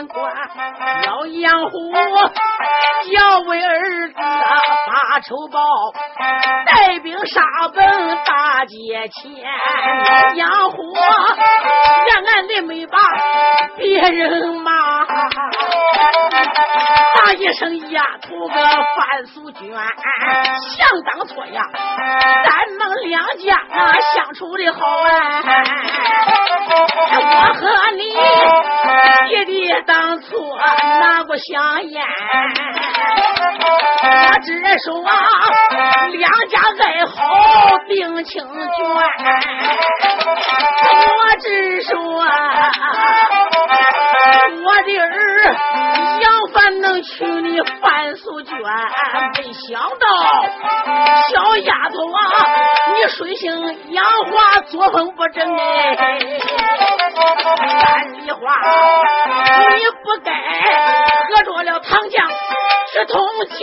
老监官，要杨虎要为儿子发仇报，带兵杀奔大街前。杨虎让俺的没把别人骂，大一声呀头个范素娟，想当初呀，咱们两家啊相处的好啊。我和你爹爹当初拿过香烟，我只说啊两家爱好定情卷，我只说我的儿杨凡能娶你范素娟，没想到小丫头啊，你水性杨花，作风不正哎。三梨花，你不该喝着了唐将去通奸。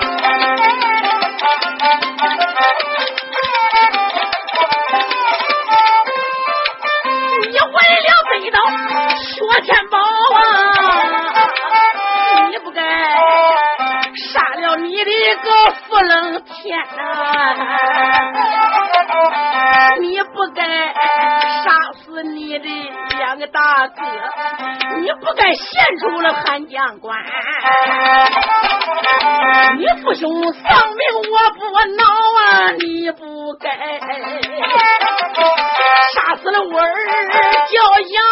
你天呐、你不该杀死你的两个大哥，你不该献出了汉将官，你父兄丧命我不恼啊，你不该杀死了我儿叫杨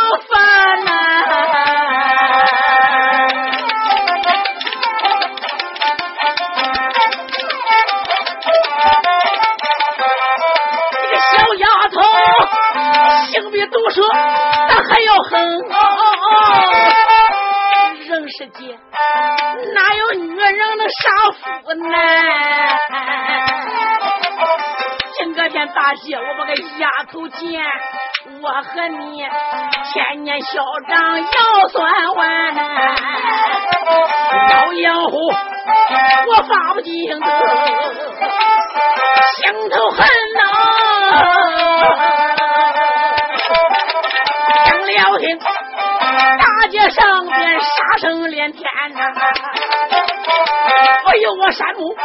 毒蛇，但还要狠哦。人世间哪有女人能杀夫呢？今个天大喜，我把个丫头见，我和你千年嚣张要算完。老杨，我发不尽的心头恨街上边杀声连天呐、不由我山木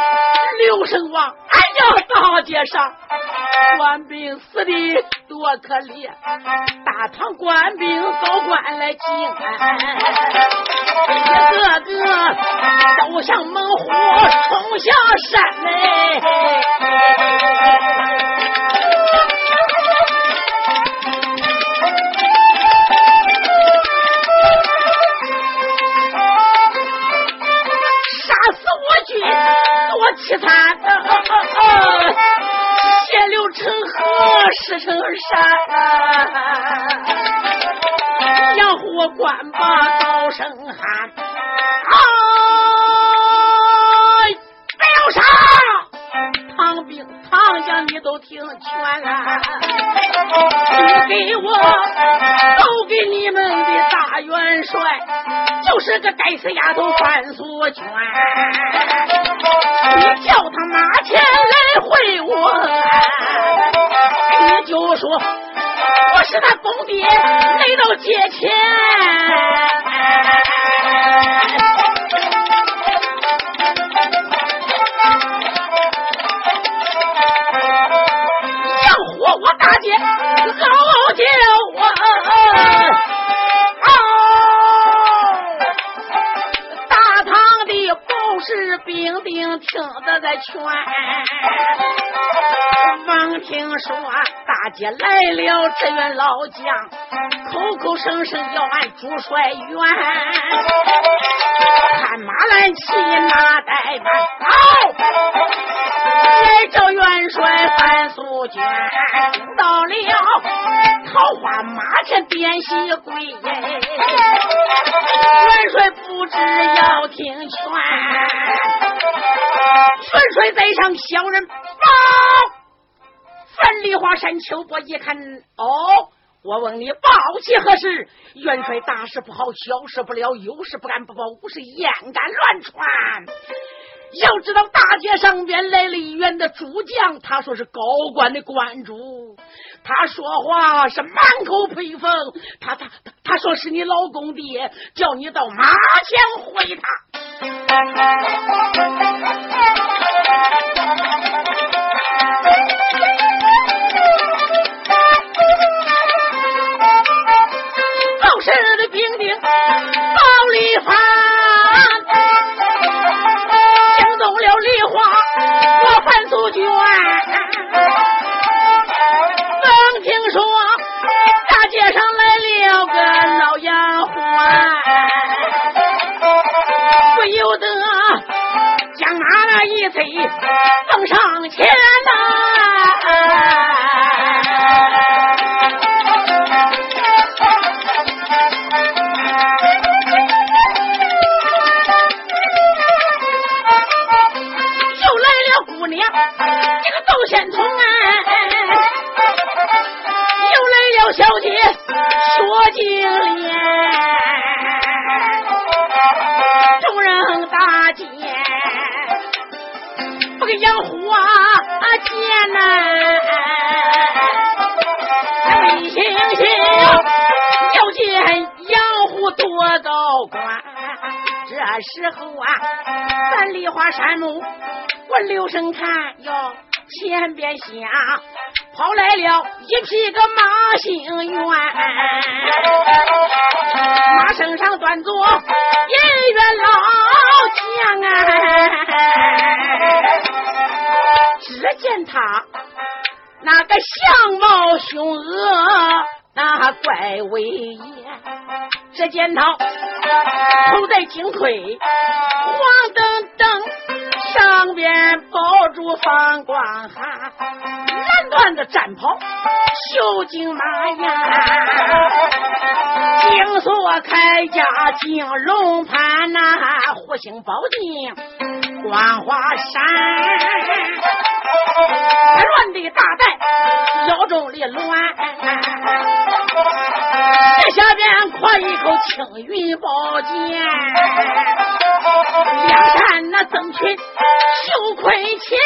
刘声王，俺要大街上官兵死的多可怜，大唐官兵高官来进，一个个都像猛虎冲下山来。多凄惨的，血流成河，石成山。养活官把高声喊：“啊！不要杀！唐兵唐将，你都听劝了，你给我都给你们的大元帅就是个该死丫头范素娟，你叫他拿钱来会我，你就说我是他公爹，来到借钱。劝，王听说大姐来了，支援老将，口口声声要俺朱帅元，看马兰骑马怠慢，好，来找元帅范素娟，到了桃花马前点喜跪，元帅不知要听劝。元帅在上，小人报。樊梨花山秋波一看，哦，我问你，报喜何事？元帅大事不好，小事不了，有事不敢不报，无事焉敢乱传？要知道大街上边来了一员的主将，他说是高官的官主，他说话是满口佩风，他他他说是你老公爹，叫你到马前会他。老实的兵丁包里发，话，我范素娟。刚听说大街上来了个老丫鬟，不由得将马一催，蹦上前呐。时候啊，咱梨花山木，我留神看哟，前边下。跑来了一匹个马姓元，马身上端坐银元老将啊！只见他那个相貌凶恶，那怪威严。只见他头戴金盔，黄澄澄，上边包住放光寒。蓝缎子战袍，绣金马呀，金锁铠甲，金龙盘呐，护星宝镜，光华闪，乱的大带，腰中的乱，这下边挎一口青云宝剑，两山那曾群绣盔前。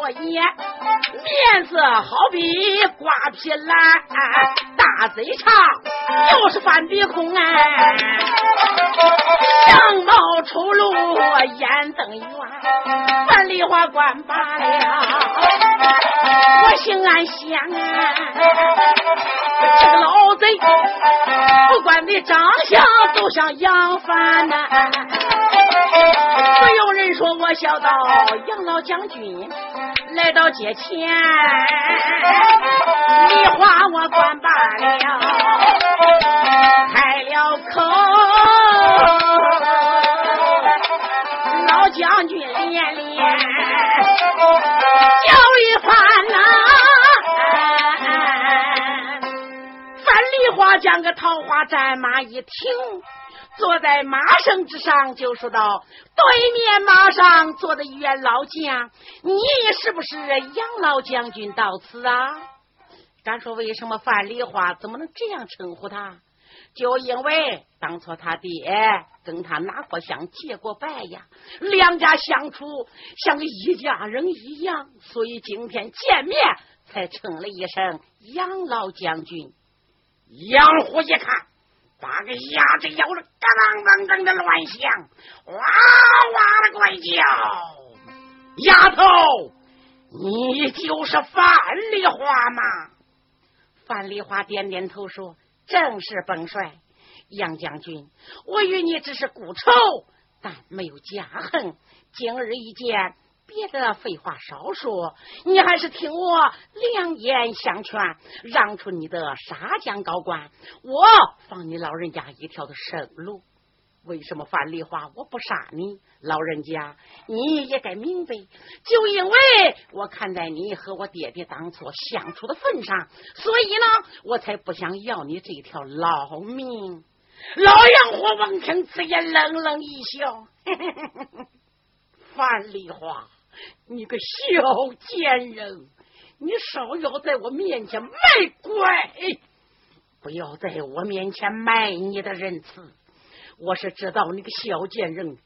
三角眼，面色好比瓜皮蓝，大嘴长，又是翻鼻孔啊，相貌丑陋，眼瞪圆，范梨花官罢了，我心安详啊，这个老贼，不管你长相，都像杨帆呐。不有人说我小道杨老将军，来到街前，梨花我关罢了，开了口，老将军连连叫一番呐，范梨花将个桃花战马一停。坐在马绳之上，就说道：“对面马上坐的袁老将，你是不是杨老将军到此啊？”敢说为什么范梨花怎么能这样称呼他？就因为当初他爹跟他拿过香结过拜呀，两家相处像个一家人一样，所以今天见面才称了一声杨老将军。杨虎一看。把个鸭子咬得嘎当当当的乱响，哇哇的怪叫。丫头，你就是范梨花吗？范梨花点点头说：“正是本帅，杨将军，我与你只是故仇，但没有家恨。今日一见。”别的废话少说，你还是听我良言相劝，让出你的沙江高官，我放你老人家一条的生路。为什么范梨花我不杀你？老人家你也该明白，就因为我看在你和我爹爹当初相处的份上，所以呢，我才不想要你这条老命。老杨火闻听此言，冷冷一笑：“ 范梨花。”你个小贱人，你少要在我面前卖乖，不要在我面前卖你的仁慈。我是知道你个小贱人，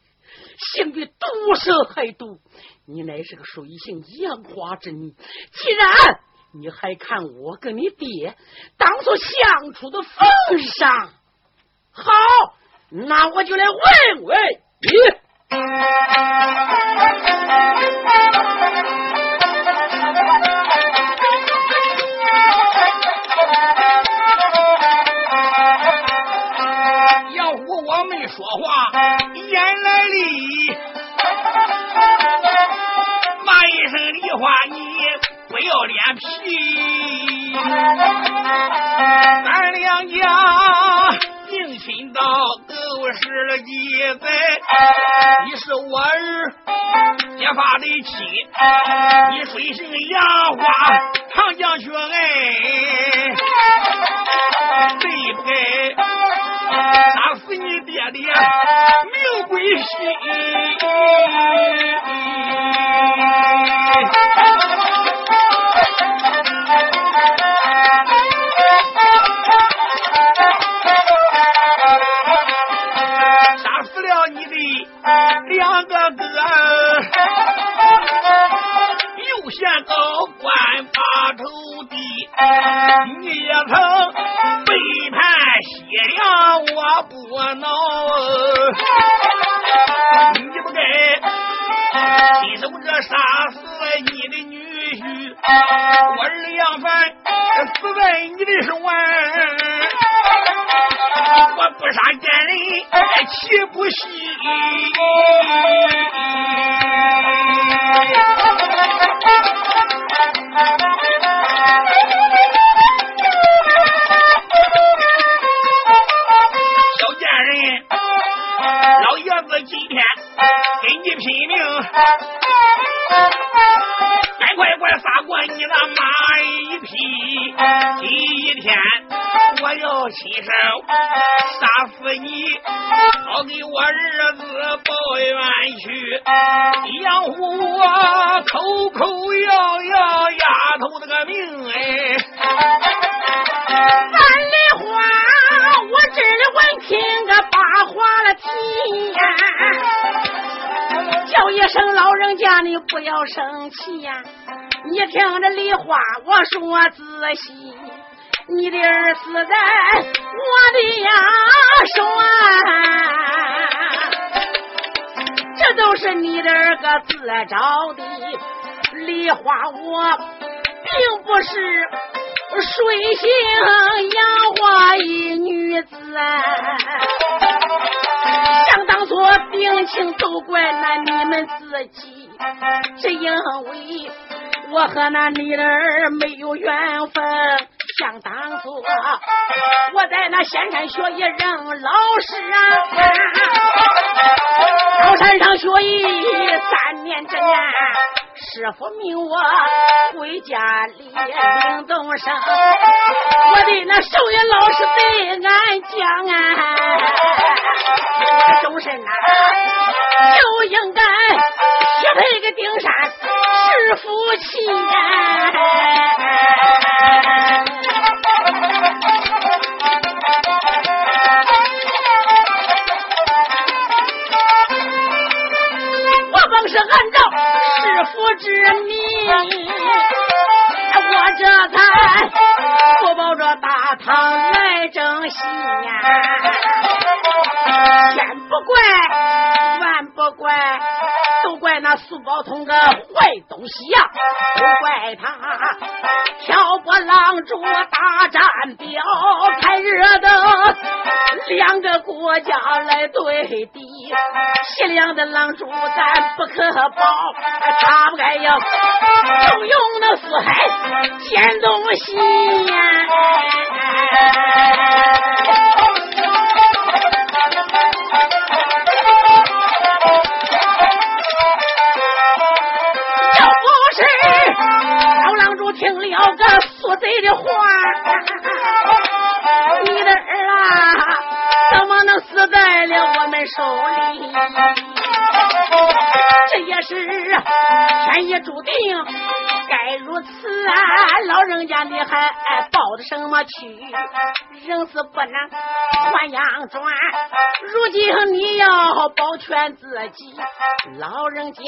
性比毒蛇还毒。你乃是个水性杨花之女，既然你还看我跟你爹当初相处的份上，好，那我就来问问你。要不我没说话，言来理，骂一声梨花，你不要脸皮，咱两家定亲到。我是了几载，你是我儿结发的妻，你水性杨花长将军哎，对不该杀死你爹爹命归西。官把头低，你也曾背叛西凉，我不恼。你不该亲手这杀死你的女婿，我儿杨凡死在你的手腕。我不杀奸人，岂不喜？好给我儿子报冤去。养活我口口要要丫头那个命哎！范梨花，我这里闻听个八话了天，叫一声老人家，你不要生气呀！你听着梨花，我说仔细。你的儿死在我的呀手，这都是你的儿个自找的。梨花，我并不是水性杨花一女子，想当初病情都怪那你们自己，只因为。我和那女儿没有缘分。想当初我在那仙山学艺任老师啊，高山上学艺三年之年，师傅命我回家里领东升，我的那授业老师对俺讲啊，终身呐就应该许配个丁山是夫妻呀。不知你，我这才不抱着大唐来争戏呀。千不怪，万不，怪苏宝通个坏东西呀！都怪他挑拨狼主大战表，才惹得两个国家来对敌。西凉的狼主咱不可保，他不该要动用那四海奸东西呀！话，你的儿啊，怎么能死在了我们手里？这也是天意注定，该如此啊！老人家你还抱着什么屈？人死不能换阳转，如今你要保全自己，老人家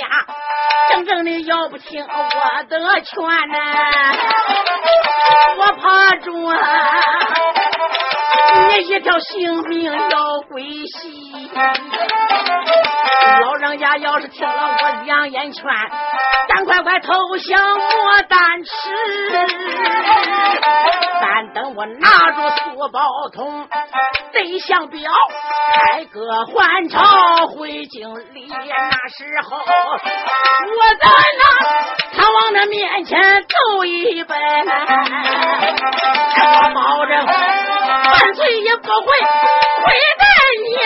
真正的要不听我的劝呐，我怕中你一条性命要归西。老人家要是听了我两言劝，赶快快投降莫胆迟。但等我拿住苏宝通对象表，开个还朝回京里，那时候我在那唐王的面前走一拜，我保证犯罪也不会亏待你。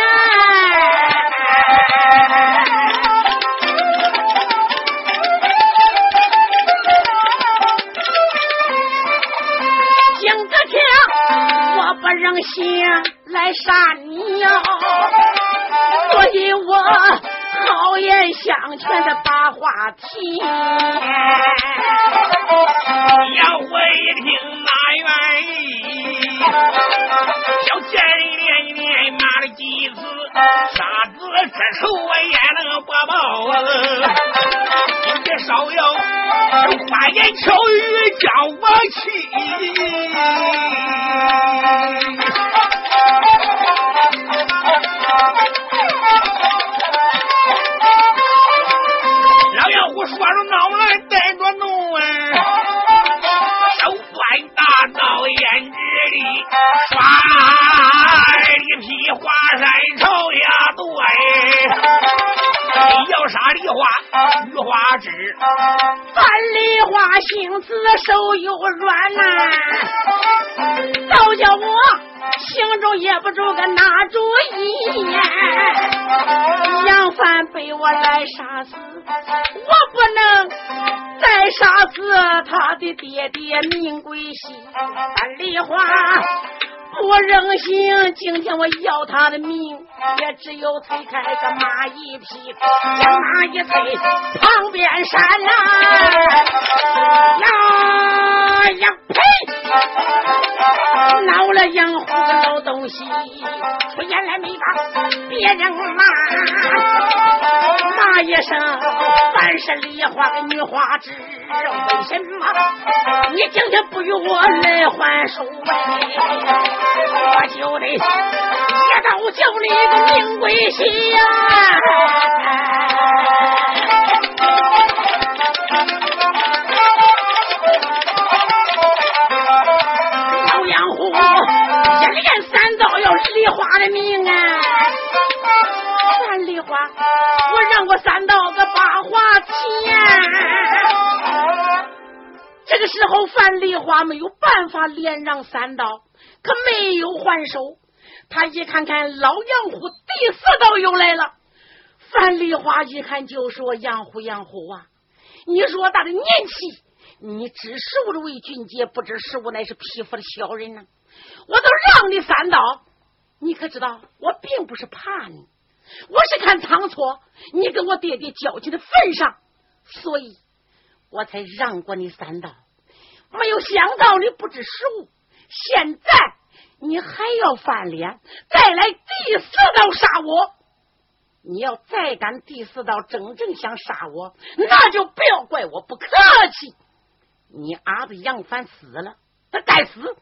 我不忍心来杀你呀，所以我好言相劝的把话提。要我这仇我也能不报。你少要花言巧语将我气。梨花枝，范梨花心子手又软呐、倒叫我心中也不住个拿主意呀。杨帆被我来杀死，我不能再杀死他的爹爹明贵西，樊梨花我忍心，今天我要他的命，也只有推开个马一匹，将马一推，旁边闪啦，呀呀呸！闹了洋湖个老东西，出言来没把别人骂，骂一声凡是梨花的女花枝，为什么你今天不与我来还手哎？我就得一刀叫你个命归西呀！梨花的命啊！看梨花，我让我三刀个八花钱。个时候，范丽花没有办法连让三刀，可没有还手。他一看看老杨虎第四刀又来了，范丽花一看就说：“杨虎，杨虎啊，你说他的年纪，你知十五的为俊杰，不知十五乃是匹夫的小人呢。我都让你三刀，你可知道我并不是怕你，我是看仓促你跟我爹爹交情的份上，所以。”我才让过你三刀，没有想到你不知时务，现在你还要翻脸，再来第四刀杀我。你要再敢第四刀真正想杀我，那就不要怪我不客气。你儿子杨凡死了，他该死。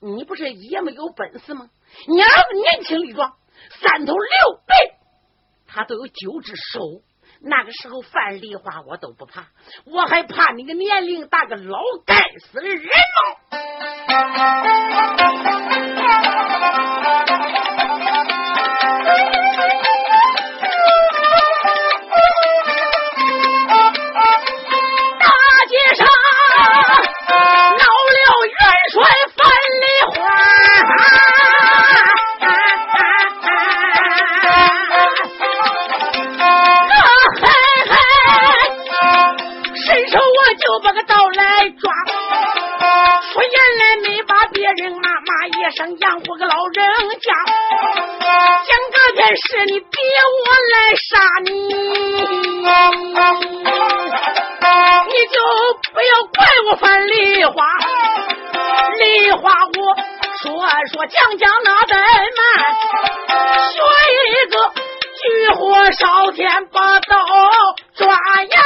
你不是也没有本事吗？你儿子年轻力壮，三头六臂，他都有九只手。那个时候，范丽花我都不怕，我还怕你个年龄大个老该死的人吗？生养活个老人家，讲个件事，你逼我来杀你，你就不要怪我犯梨花，梨花我说说讲讲那怠慢，学一个举火烧天把刀抓呀，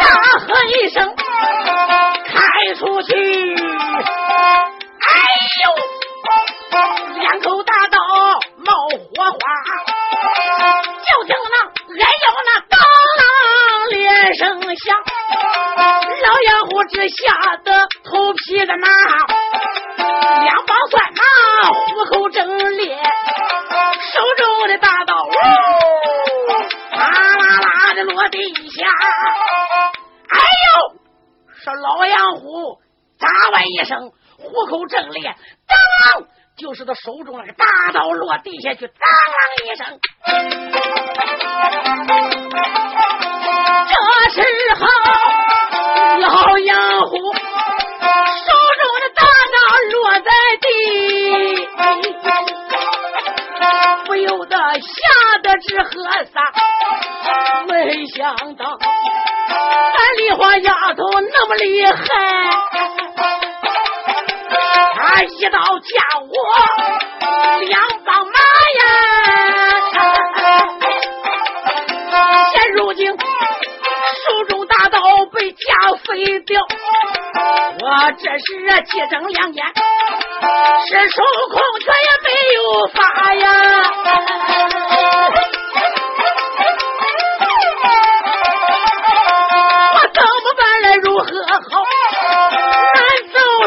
大喝一声。出去！哎呦，两口大刀冒火花，就听那哎呦那当啷连声响，老杨虎只吓得头皮子麻，两帮酸麻，虎口正裂，手中的大刀呜，啦啦啦的落地下。哎呦这老杨虎咋完一声，虎口正裂，当，就是他手中那个大刀落地下去，当啷一声。这时候，老杨虎手中的大刀落在地，不由得吓得直喝撒，没想到。俺梨花丫头那么厉害，她一刀架我两帮马呀！现如今手中大刀被架飞掉，我这是气睁两眼，是手空拳也没有发呀！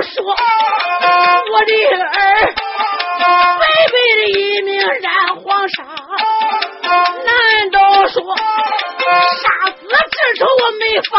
说我的儿白白的一命染黄沙？难道说杀子之仇我没法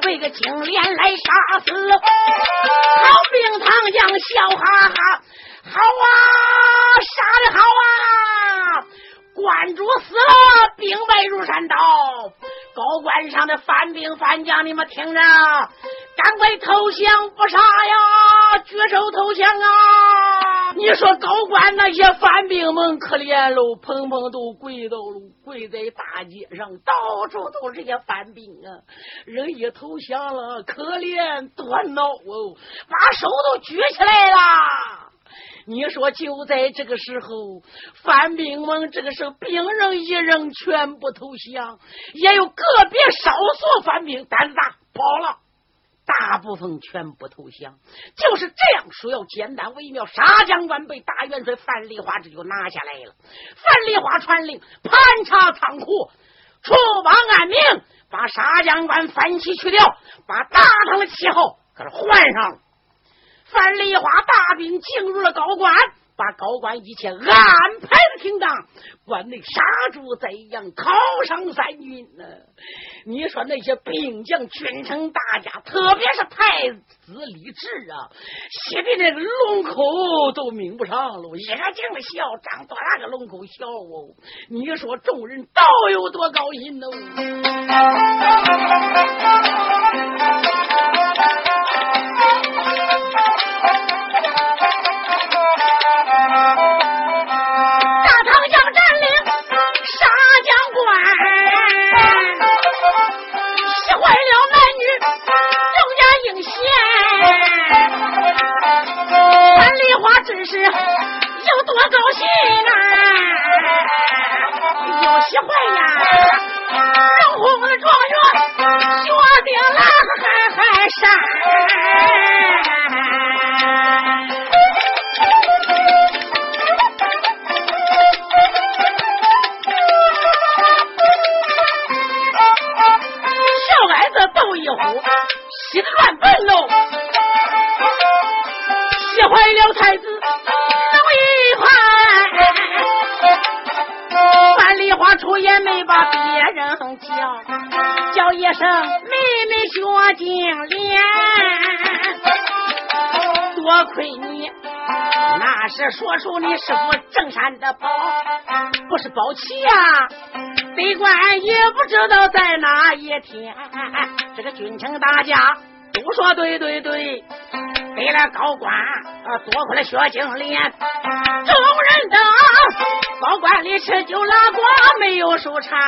被个金莲来杀死，好兵唐将笑哈哈，好啊，杀的好啊！观主死了，兵败如山倒，高官上的反兵反将，你们听着，赶快投降不杀呀，举手投降啊！你说高官那些反兵们可怜喽，砰砰都跪到了，跪在大街上，到处都是些反兵啊！人一投降了，可怜多恼哦，把手都举起来了。你说就在这个时候，反兵们这个时候兵人一人全部投降，也有个别少数反兵胆子大跑了，大部分全部投降。就是这样说，要简单微妙。沙将官被大元帅范丽花这就拿下来了。范丽花传令盘查仓库，出榜按名，把沙将官反旗去掉，把大唐的旗号可是换上了。范丽花大兵进入了高官，把高官一切安排的挺当，关内杀猪宰羊，犒赏三军呢。你说那些兵将、君臣大家，特别是太子李治啊，气的那个龙口都抿不上了，一个劲的笑，张多大个龙口笑哦！你说众人倒有多高兴哦！多高兴啊！有喜欢呀！荣红的状元学的那还还啥，声妹妹学金莲，多亏你那是说出你师傅正山的宝，不是宝器呀，贼官也不知道在哪一天。这个军情大家都说对对对，给了高官，多亏了薛金莲，众人等。高官里吃酒拉呱，没有收场。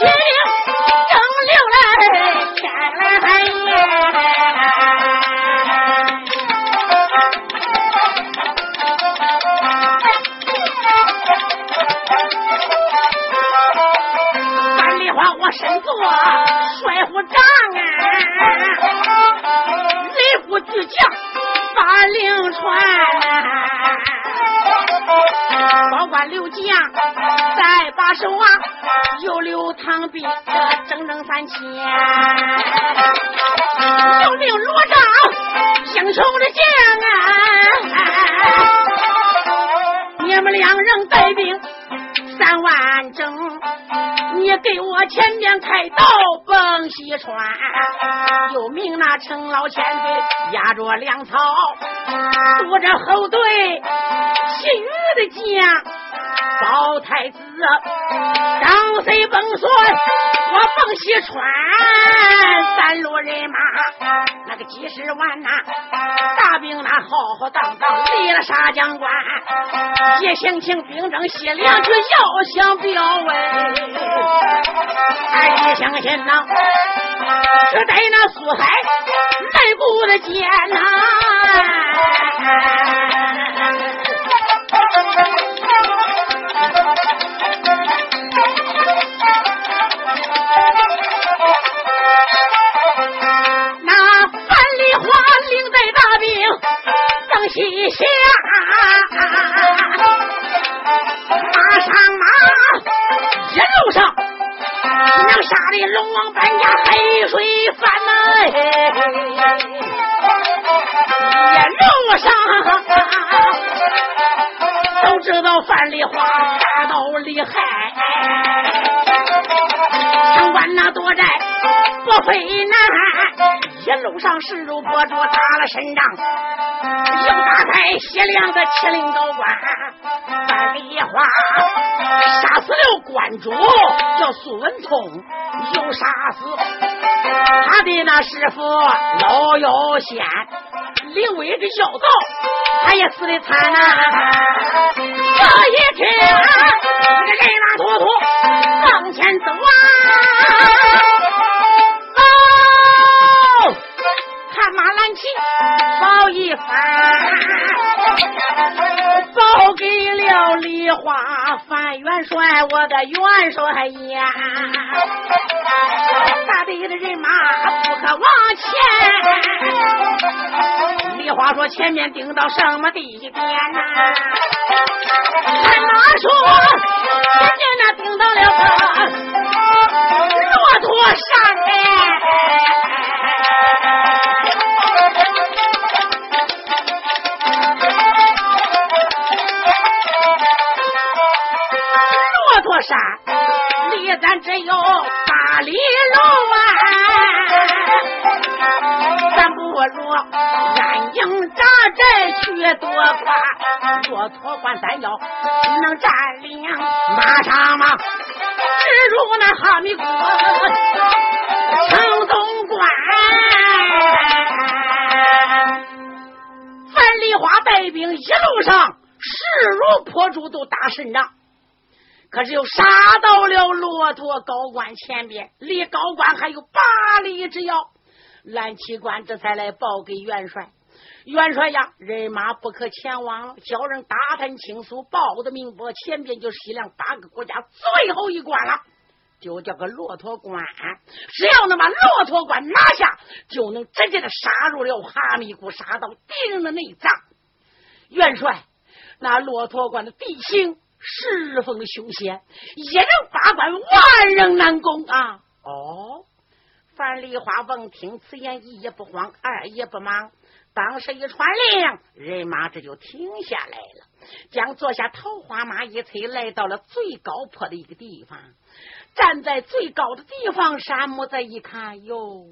在高官心里正流来天来海夜。范丽花，我身做帅府长啊，雷府巨将把令传。高官刘将在把守啊，又留唐兵整整三千。又命罗章英雄的将啊，你们两人带兵三万整。你给我前面开道奔西川，又命那程老千岁压着粮草，堵着后队其余的将。包太子张飞崩算，我奔西川，三路人马那个几十万呐，大兵那浩浩荡荡离了沙江关，一行请兵征西凉去，要想表威，一相信呐，只待那苏海内部的艰难。厉害，城关那躲寨不费难。一路上势如破竹打了胜仗，又打开西凉的麒麟高官范丽花，杀死了关主叫苏文通，又杀死他的那师傅老妖仙。李威的妖道，他也死的惨呐！这一天，这个人马坨坨往前走啊！哦，看马蓝旗报一番，报给了梨花范元帅，我的元帅呀！大队的人马不可往前。梨花说：“前面顶到什么地点呐？俺妈说，前面那顶到了个骆驼山哎。骆驼山离咱只有八里路啊，咱不如。”营扎寨去多关，骆驼关咱要能占领，马上马直入那哈密瓜城东关。樊梨花带兵一路上势如破竹，都打胜仗，可是又杀到了骆驼高官前边，离高官还有八里之遥。蓝旗官这才来报给元帅。元帅呀，人马不可前往了，叫人打探清楚，报的明白，前边就是西凉八个国家最后一关了，就叫个骆驼关。只要能把骆驼关拿下，就能直接的杀入了哈密谷，杀到敌人的内脏。元帅，那骆驼关的地形十分的凶险，一人八关，万人难攻啊！哦，樊梨花闻听此言，一也不慌，二也不忙。当时一传令，人马这就停下来了，将坐下桃花马一催，来到了最高坡的一个地方。站在最高的地方，山木再一看，哟，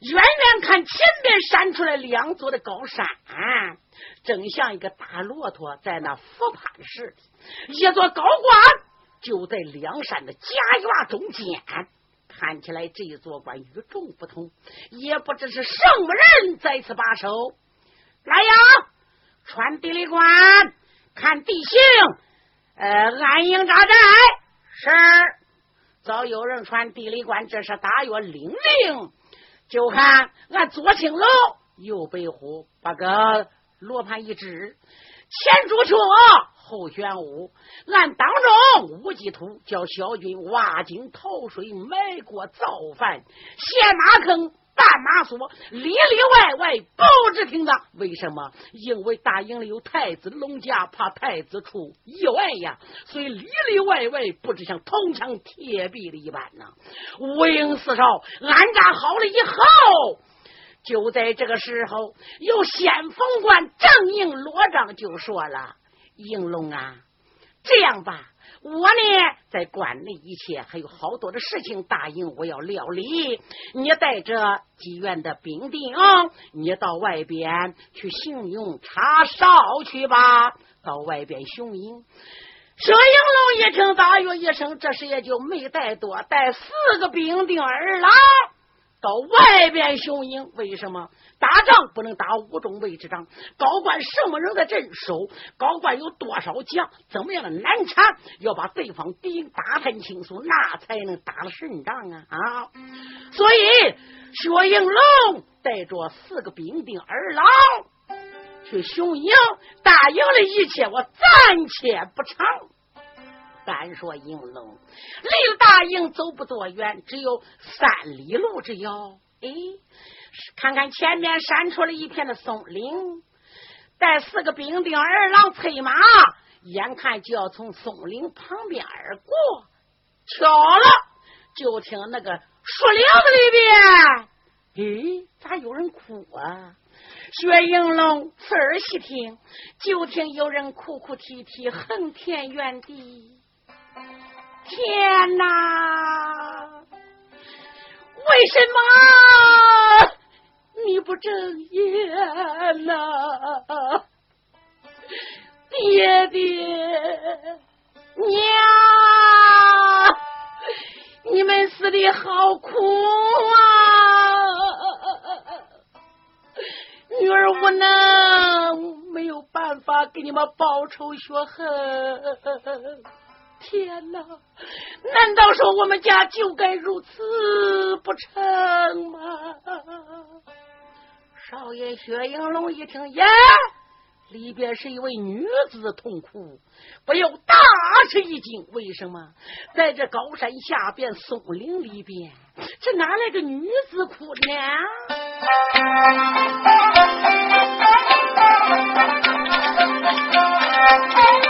远远看前边闪出来两座的高山，正像一个大骆驼在那俯攀似的。一座高官就在两山的夹院中间。看起来这一座关与众不同，也不知是什么人在此把守。来呀，传地理官看地形，呃，安营扎寨。是，早有人传地理官，这是大约领令。就看俺左青楼，右北虎，把个罗盘一指，前朱雀。后玄武，俺当中无忌图叫小军挖井投水，埋锅造饭，陷马坑，绊马索，里里外外不知听的。为什么？因为大营里有太子龙家，怕太子出意外呀，所以里里外外不知像铜墙铁壁的一般呢。五营四少安扎好了以后，就在这个时候，有先锋官正应罗章就说了。应龙啊，这样吧，我呢在关内一切还有好多的事情，答应我要料理。你带着妓院的兵丁，你到外边去行勇查哨去吧。到外边雄鹰，佘应龙一听，大约一声，这时也就没带多，带四个兵丁儿郎。到外边雄鹰，为什么打仗不能打五中卫之仗？高官什么人在镇守？高官有多少将？怎么样的难缠？要把对方敌营打探清楚，那才能打了胜仗啊！啊！所以薛应龙带着四个兵丁二郎去雄鹰，打赢了一切，我暂且不成。单说应龙离大营走不多远，只有三里路之遥。哎，看看前面闪出了一片的松林，带四个兵丁二郎催马，眼看就要从松林旁边而过。巧了，就听那个树林子里边，哎，咋有人哭啊？薛应龙侧耳细听，就听有人哭哭啼啼，横天怨地。天哪！为什么你不睁眼呐？爹爹娘，你们死的好苦啊！女儿无能，没有办法给你们报仇雪恨。天哪！难道说我们家就该如此不成吗？少爷薛应龙一听，耶，里边是一位女子痛哭，不由大吃一惊。为什么在这高山下边松林里边，这哪来个女子哭呢？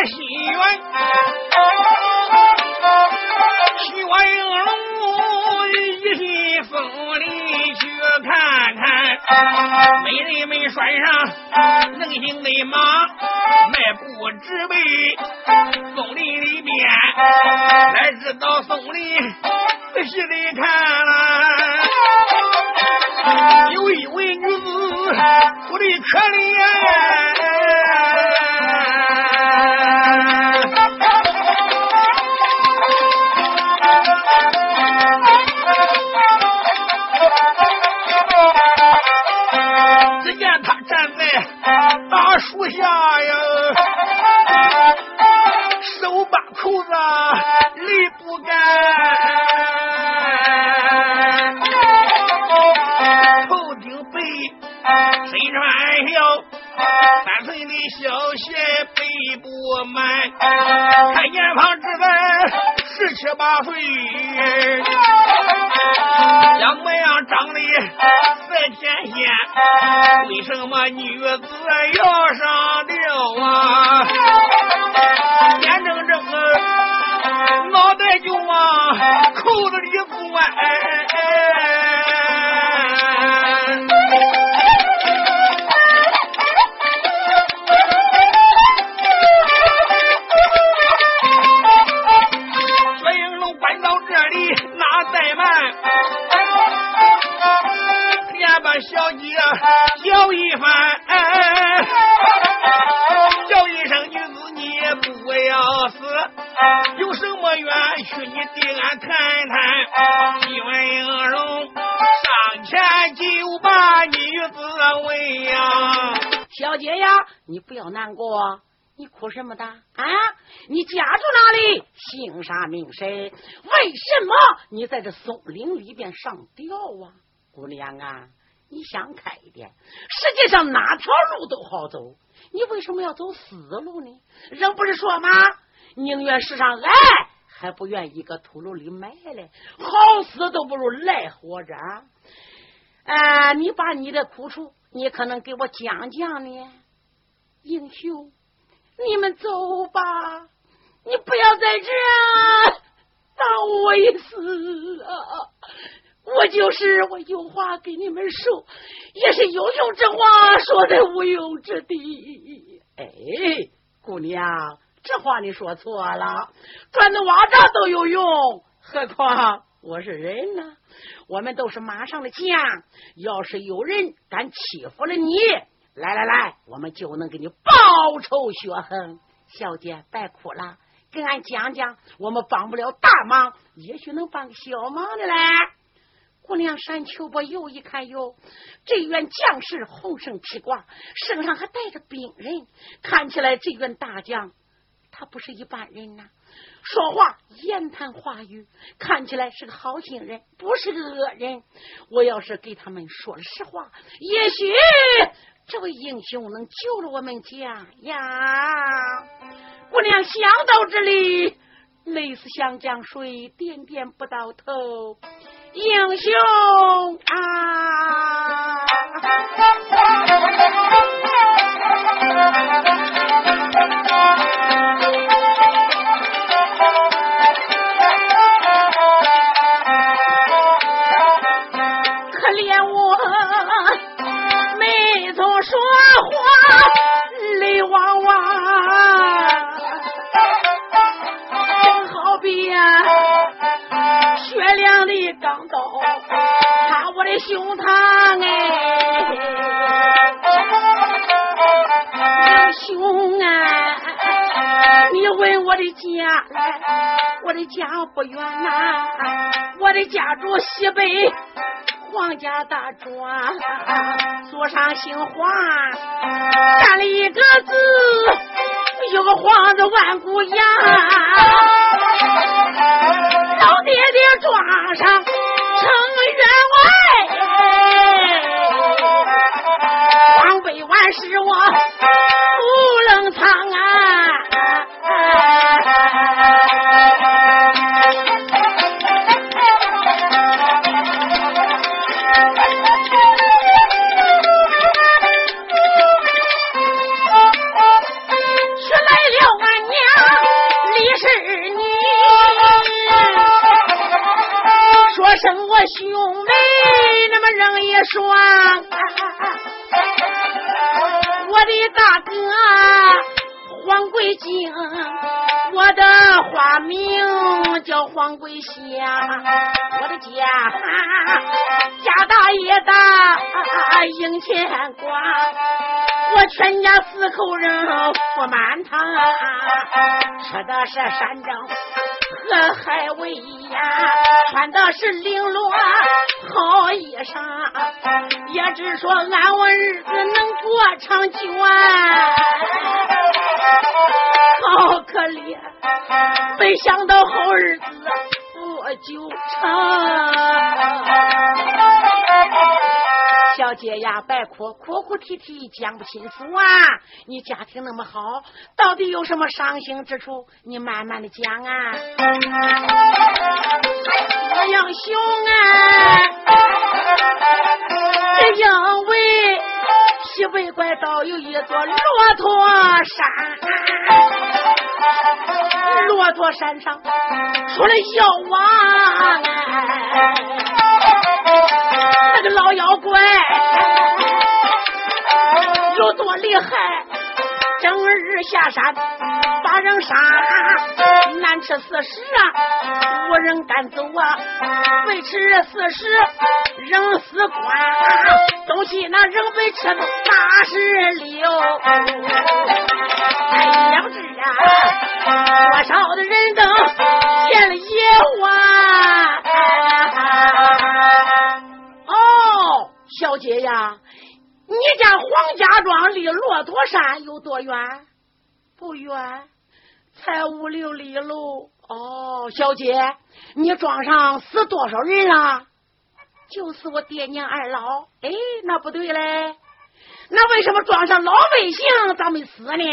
马新园，徐万应龙一心风里去看看，美人们拴上能行的马，迈步直奔松林里边，来知道松林仔细的看了。有一位女子哭的可怜。身穿小三寸的小鞋，背不满，看年方只在十七八岁，样模样长得赛天仙，为什么女子要上吊啊？眼睁睁啊，脑袋就往口子里钻。小姐叫一番，叫一声女子你不要死，有什么冤屈你对俺谈谈。薛应龙上前就把女子问呀。小姐呀，你不要难过，你哭什么的啊？你家住哪里？姓啥名谁？为什么你在这松林里边上吊啊？姑娘啊，你想开一点，世界上哪条路都好走，你为什么要走死路呢？人不是说吗？宁愿世上爱，还不愿一个土路里埋嘞，好死都不如赖活着。啊，你把你的苦处，你可能给我讲讲呢，英雄，你们走吧，你不要在这儿 当我一死啊！我就是我有话给你们说，也是有用之话说在无用之地。哎，姑娘，这话你说错了，转的瓦渣都有用，何况我是人呢？我们都是马上的将，要是有人敢欺负了你，来来来，我们就能给你报仇雪恨。小姐，别哭了，跟俺讲讲，我们帮不了大忙，也许能帮个小忙的嘞。姑娘山丘伯又一看哟，这员将士红绳披挂，身上还带着兵刃，看起来这员大将他不是一般人呐。说话言谈话语，看起来是个好心人，不是个恶人。我要是给他们说了实话，也许这位英雄能救了我们家呀。姑娘想到这里，泪似湘江水，点点不到头。英雄啊！插我的胸膛哎，英雄啊！你问我的家来，我的家不远呐，我的家住西北黄家大庄，祖上姓黄，占了一个字，有个黄字万古扬。老爹爹庄上成员外，黄百万是我不冷藏啊。娶来了俺娘李氏女，说生我兄妹那么人一双，大哥黄桂京，我的花名叫黄桂香，我的家家大业大迎钱光。我全家四口人福满堂，吃的是山珍河海为呀，穿的是绫罗好衣裳，也只说俺我日子能过长久啊。好可怜，没想到好日子不久长。小姐呀，别哭，哭哭啼啼讲不清楚啊！你家庭那么好，到底有什么伤心之处？你慢慢的讲啊！我英雄啊，因为西北关道有一座骆驼山，骆驼山上出了妖王那个老妖怪有多厉害？整日下山把人杀，难吃四十啊，无人敢走啊，被吃四十人死关，东西那人被吃八十六，哎呀知啊，多少的人等见了野王。小姐呀，你家黄家庄离骆驼山有多远？不远，才五六里路。哦，小姐，你庄上死多少人了？就是我爹娘二老。哎，那不对嘞，那为什么庄上老百姓咋没死呢？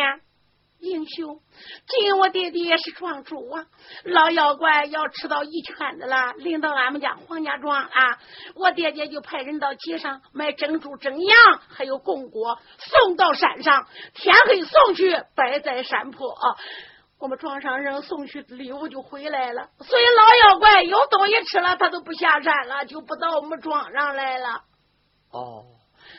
英雄，今我爹爹是庄主啊，老妖怪要吃到一圈子了，领到俺们家黄家庄啊，我爹爹就派人到街上买珍珠、蒸羊，还有贡果，送到山上，天黑送去，摆在山坡。我们庄上人送去礼物就回来了，所以老妖怪有东西吃了，他都不下山了，就不到我们庄上来了。哦。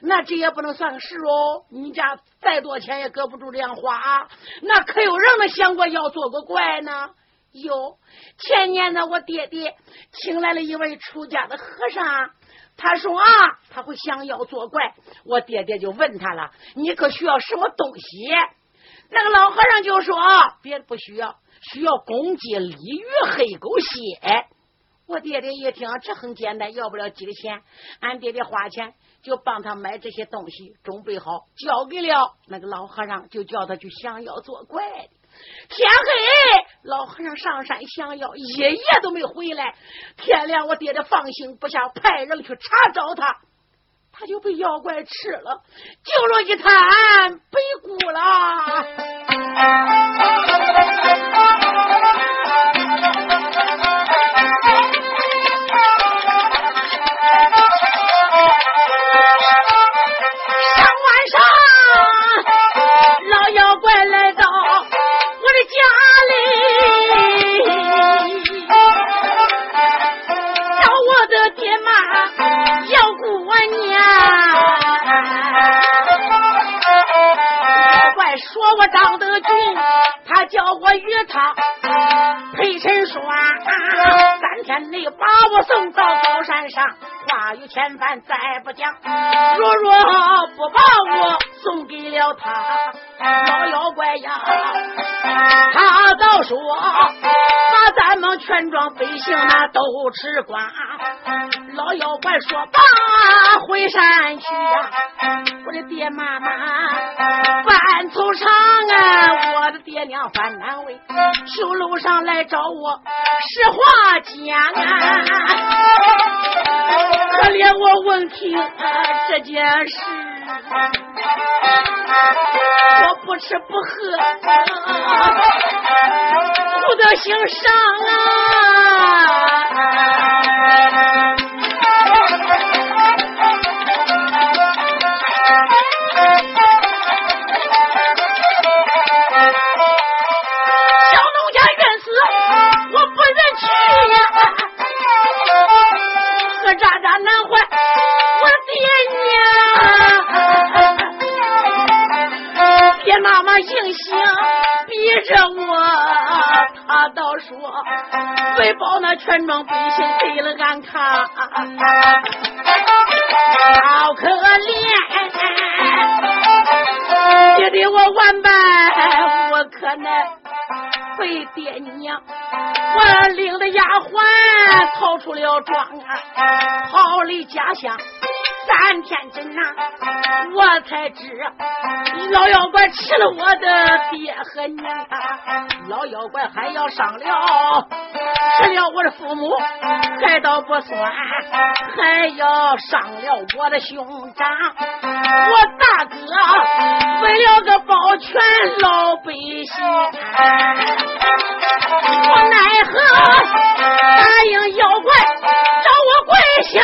那这也不能算个事哦，你家再多钱也搁不住这样花啊，那可有人能想过要做个怪呢？有，前年呢，我爹爹请来了一位出家的和尚，他说啊，他会想要做怪，我爹爹就问他了，你可需要什么东西？那个老和尚就说，别不需要，需要公鸡、鲤鱼、黑狗、血。我爹爹一听，这很简单，要不了几个钱，俺爹爹花钱。就帮他买这些东西，准备好，交给了那个老和尚，就叫他去降妖作怪。天黑，老和尚上山降妖，一夜都没回来。天亮，我爹爹放心不下，派人去查找他，他就被妖怪吃了，就落一滩白骨了。我与他陪衬耍，三天内把我送到高山上，话有千番再不讲。若若不把我送给了他，老妖怪呀，他倒说把咱们全庄百姓那都吃光。老妖怪说罢回山去呀，我的爹妈妈犯愁肠啊，我的爹娘犯难为，修路上来找我实话讲啊，可怜我闻听这件事，我不吃不喝，不得心伤啊。全庄百姓给了俺看，好可怜，爹爹我完败，我可能被爹娘，我领的丫鬟逃出了庄啊，逃离家乡。三天真呐，我才知老妖吃了我的爹和娘，老妖怪还要上了，吃了我的父母，还倒不算，还要上了我的兄长。我大哥为了个保全老百姓，我奈何答应妖怪找我跪下。